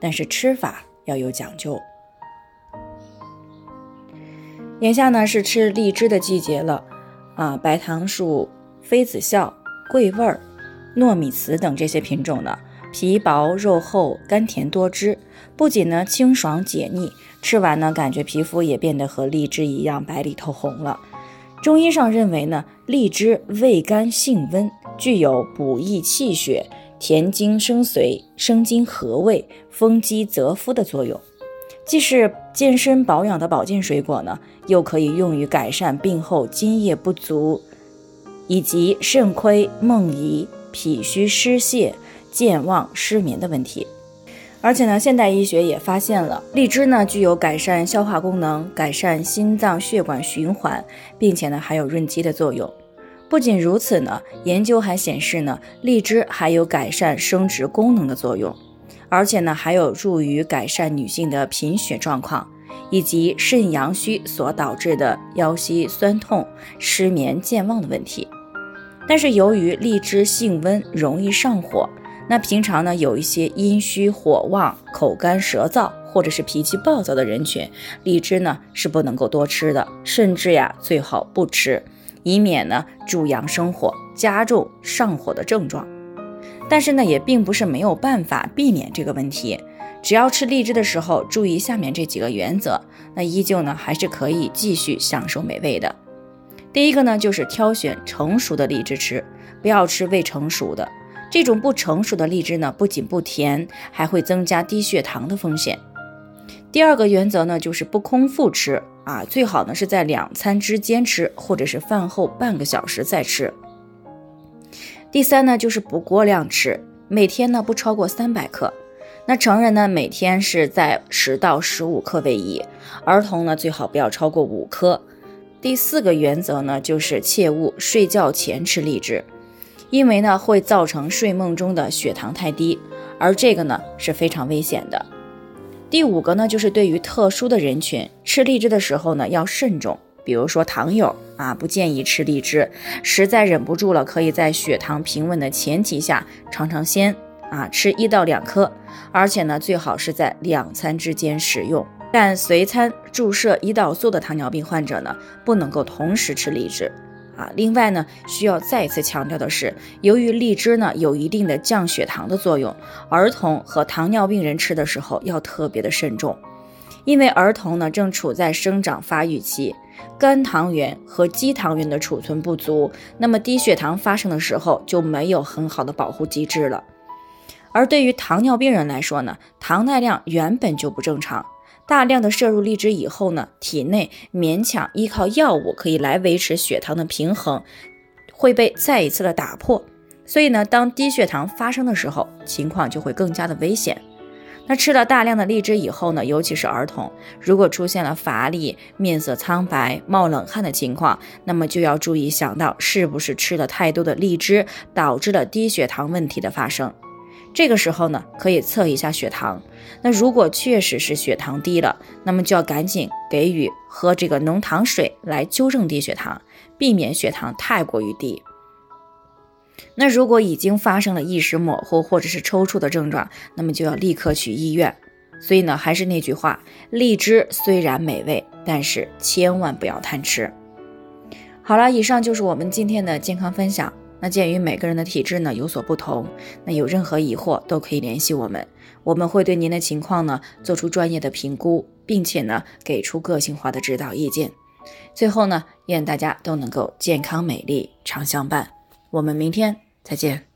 但是吃法要有讲究。眼下呢是吃荔枝的季节了，啊，白糖树、妃子笑、桂味儿、糯米糍等这些品种呢，皮薄肉厚，甘甜多汁，不仅呢清爽解腻，吃完呢感觉皮肤也变得和荔枝一样白里透红了。中医上认为呢，荔枝味甘性温，具有补益气血。填精生髓、生津和胃、丰肌泽肤的作用，既是健身保养的保健水果呢，又可以用于改善病后津液不足以及肾亏梦遗、脾虚湿泄、健忘失眠的问题。而且呢，现代医学也发现了荔枝呢具有改善消化功能、改善心脏血管循环，并且呢还有润肌的作用。不仅如此呢，研究还显示呢，荔枝还有改善生殖功能的作用，而且呢，还有助于改善女性的贫血状况以及肾阳虚所导致的腰膝酸痛、失眠、健忘的问题。但是由于荔枝性温，容易上火，那平常呢，有一些阴虚火旺、口干舌燥或者是脾气暴躁的人群，荔枝呢是不能够多吃的，甚至呀最好不吃。以免呢助阳生火，加重上火的症状。但是呢，也并不是没有办法避免这个问题。只要吃荔枝的时候注意下面这几个原则，那依旧呢还是可以继续享受美味的。第一个呢，就是挑选成熟的荔枝吃，不要吃未成熟的。这种不成熟的荔枝呢，不仅不甜，还会增加低血糖的风险。第二个原则呢，就是不空腹吃。啊，最好呢是在两餐之间吃，或者是饭后半个小时再吃。第三呢，就是不过量吃，每天呢不超过三百克。那成人呢，每天是在十到十五克为宜，儿童呢最好不要超过五克。第四个原则呢，就是切勿睡觉前吃荔枝，因为呢会造成睡梦中的血糖太低，而这个呢是非常危险的。第五个呢，就是对于特殊的人群吃荔枝的时候呢，要慎重。比如说糖友啊，不建议吃荔枝。实在忍不住了，可以在血糖平稳的前提下尝尝鲜啊，吃一到两颗。而且呢，最好是在两餐之间食用。但随餐注射胰岛素的糖尿病患者呢，不能够同时吃荔枝。啊，另外呢，需要再次强调的是，由于荔枝呢有一定的降血糖的作用，儿童和糖尿病人吃的时候要特别的慎重，因为儿童呢正处在生长发育期，肝糖原和肌糖原的储存不足，那么低血糖发生的时候就没有很好的保护机制了。而对于糖尿病人来说呢，糖耐量原本就不正常。大量的摄入荔枝以后呢，体内勉强依靠药物可以来维持血糖的平衡，会被再一次的打破。所以呢，当低血糖发生的时候，情况就会更加的危险。那吃了大量的荔枝以后呢，尤其是儿童，如果出现了乏力、面色苍白、冒冷汗的情况，那么就要注意想到是不是吃了太多的荔枝，导致了低血糖问题的发生。这个时候呢，可以测一下血糖。那如果确实是血糖低了，那么就要赶紧给予喝这个浓糖水来纠正低血糖，避免血糖太过于低。那如果已经发生了意识模糊或者是抽搐的症状，那么就要立刻去医院。所以呢，还是那句话，荔枝虽然美味，但是千万不要贪吃。好了，以上就是我们今天的健康分享。那鉴于每个人的体质呢有所不同，那有任何疑惑都可以联系我们，我们会对您的情况呢做出专业的评估，并且呢给出个性化的指导意见。最后呢，愿大家都能够健康美丽常相伴。我们明天再见。